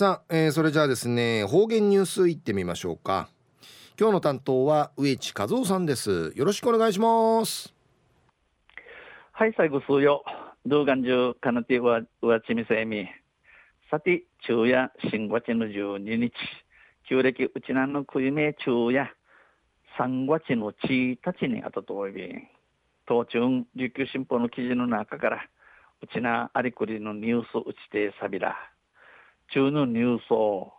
さあ、えー、それじゃあですね方言ニュースいってみましょうか。今日の担当は植地和夫さんです。よろしくお願いします。はい最後数よ。動画中かなてはわちみせみ。さて昼夜新月の12日。旧暦うちなんのくいめ昼夜。3月の1日にあたとおいび。当中琉球新報の記事の中からうちなありくりのニュースうちてさびら。中のニュースを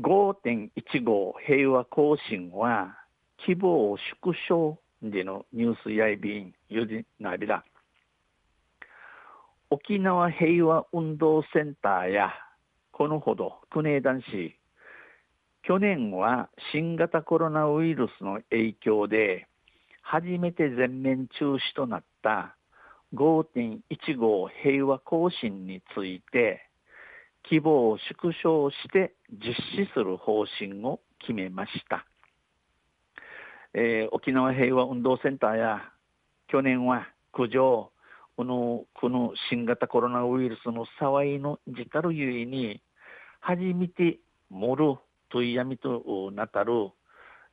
5.15平和行進は規模を縮小でのニュースやいびんゆじなびら沖縄平和運動センターやこのほど国枝市去年は新型コロナウイルスの影響で初めて全面中止となった5.15平和行進について規模を縮小して実施する方針を決めました、えー、沖縄平和運動センターや去年は苦情このこの新型コロナウイルスの騒いの自たるゆえに初めて盛るといやみとなたる、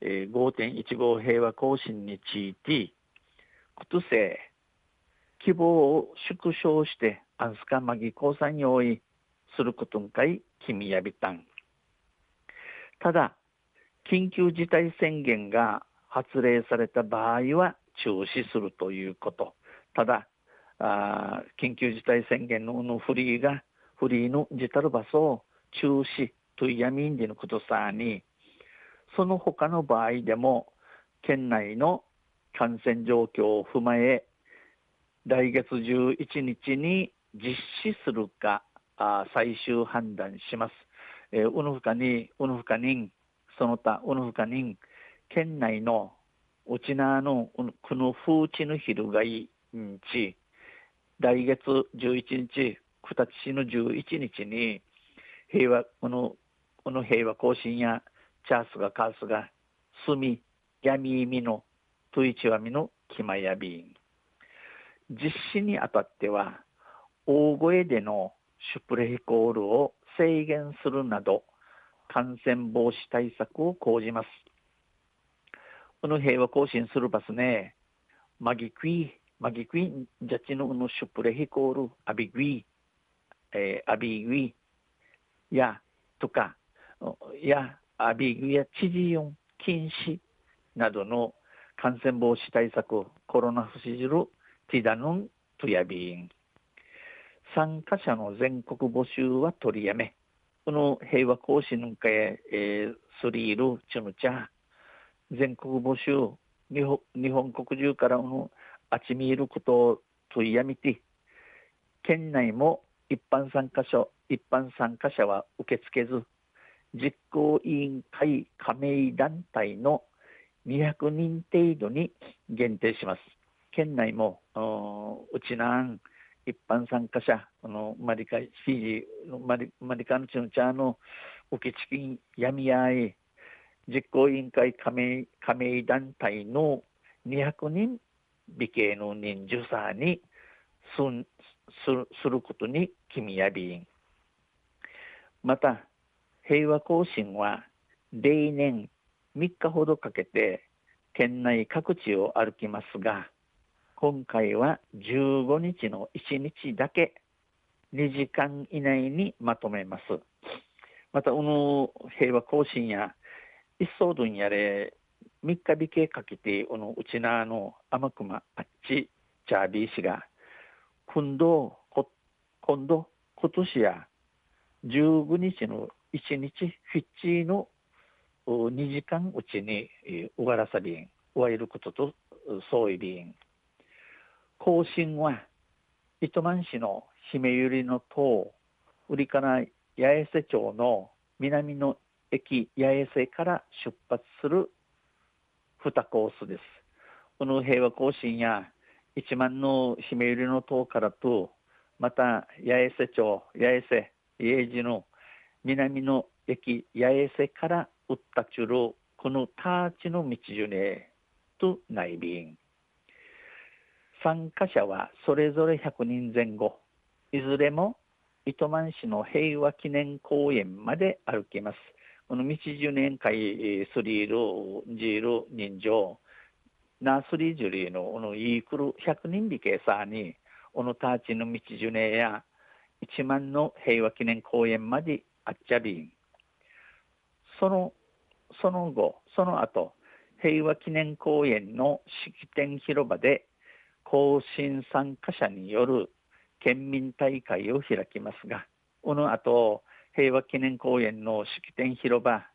えー、5.15平和行進についてくとせ希望を縮小してアンスカマギ交際に多いすることんかい君やびたん。ただ緊急事態宣言が発令された場合は中止するということ。ただあ緊急事態宣言ののフリーがフリーの自たる場所を中止という闇んじのことさにその他の場合でも県内の感染状況を踏まえ来月11日に実施するかあ最終判断します。えー、うぬふかに、うぬふかにん、その他、うぬふかにん、県内のうちなの、この風地の昼がいんち、来月11日、九立市の11日に、平和、この、この平和行進や、チャースがカースが、すみ、やみいみの、トイチワミのキマヤビン。実施にあたっては、大声でのシュプレヒコールを制限するなど感染防止対策を講じます。この平和行進するバスね、マギクイ、マギクイ、ジャチののシュプレヒコール、アビグイ、えー、アビグイ、や、とか、や、アビグイや知事音禁止などの感染防止対策、コロナ不死汁、ティダヌン、トヤビーン。参加者の全国募集は取りやめ、この平和行進のかえー、スリール、チュヌチャ、全国募集、日本日本国中からのあちみいることを問いやみて、県内も一般参加者一般参加者は受け付けず、実行委員会加盟団体の200人程度に限定します。県内もうちなん一般参加者、このマリカ、フィジーマリ、マリカのチのチャーの受け付け闇合い、実行委員会加盟加盟団体の200人美形の人数さにすんするすることに君やびん。また、平和行進は例年3日ほどかけて県内各地を歩きますが、今回は15日の1日だけ2時間以内にまとめます。また、この平和行進や一層分やれ3日日計かけて、このうちなの天熊あっちチャービー氏が、今度、今度、今年や15日の1日フィッチーの2時間うちに終わらさびん、終わることとそういびん。更新は糸満市の姫百合の塔売りから八重瀬町の南の駅八重瀬から出発する2コースです。この平和行進や一万の姫百合の塔からとまた八重瀬町八重瀬家路の南の駅八重瀬から打ったちゅるこのターチの道ジュネと内便参加者はそれぞれ100人前後いずれも糸満市の平和記念公園まで歩きます。この道十年会スリール、ジール、人情、ナースリージュリーのこのイークル100人引けさに、このターチの道十年や一万の平和記念公園まであっちゃびん。その、その後、その後、平和記念公園の式典広場で参加者による県民大会を開きますが、この後、平和記念公園の式典広場、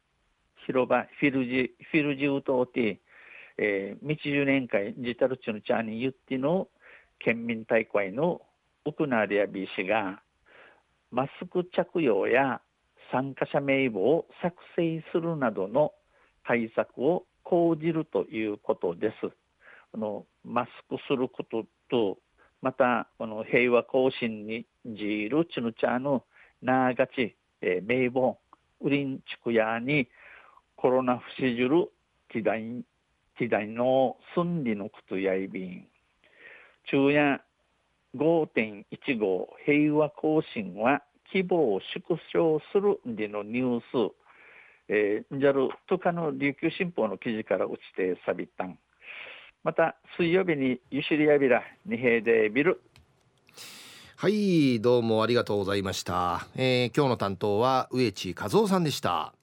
広場、フィルジ、フィルジウトーティ、えー、道十年会、ジタルチュヌチャーニーユッティの県民大会のウクナーリアビー氏が、マスク着用や参加者名簿を作成するなどの対策を講じるということです。このマスクすることと、またこの平和行進にじるチヌチャのながち、えー、名簿、ウリンチクヤにコロナ不死じる時代時代の寸理のことやいびん。昼夜5.15平和行進は規模を縮小するでのニュース、えー、じゃるとかの琉球新報の記事から落ちてさびたん。また水曜日にゆしりやびら二平でビル。はいどうもありがとうございました、えー、今日の担当は植地和夫さんでした。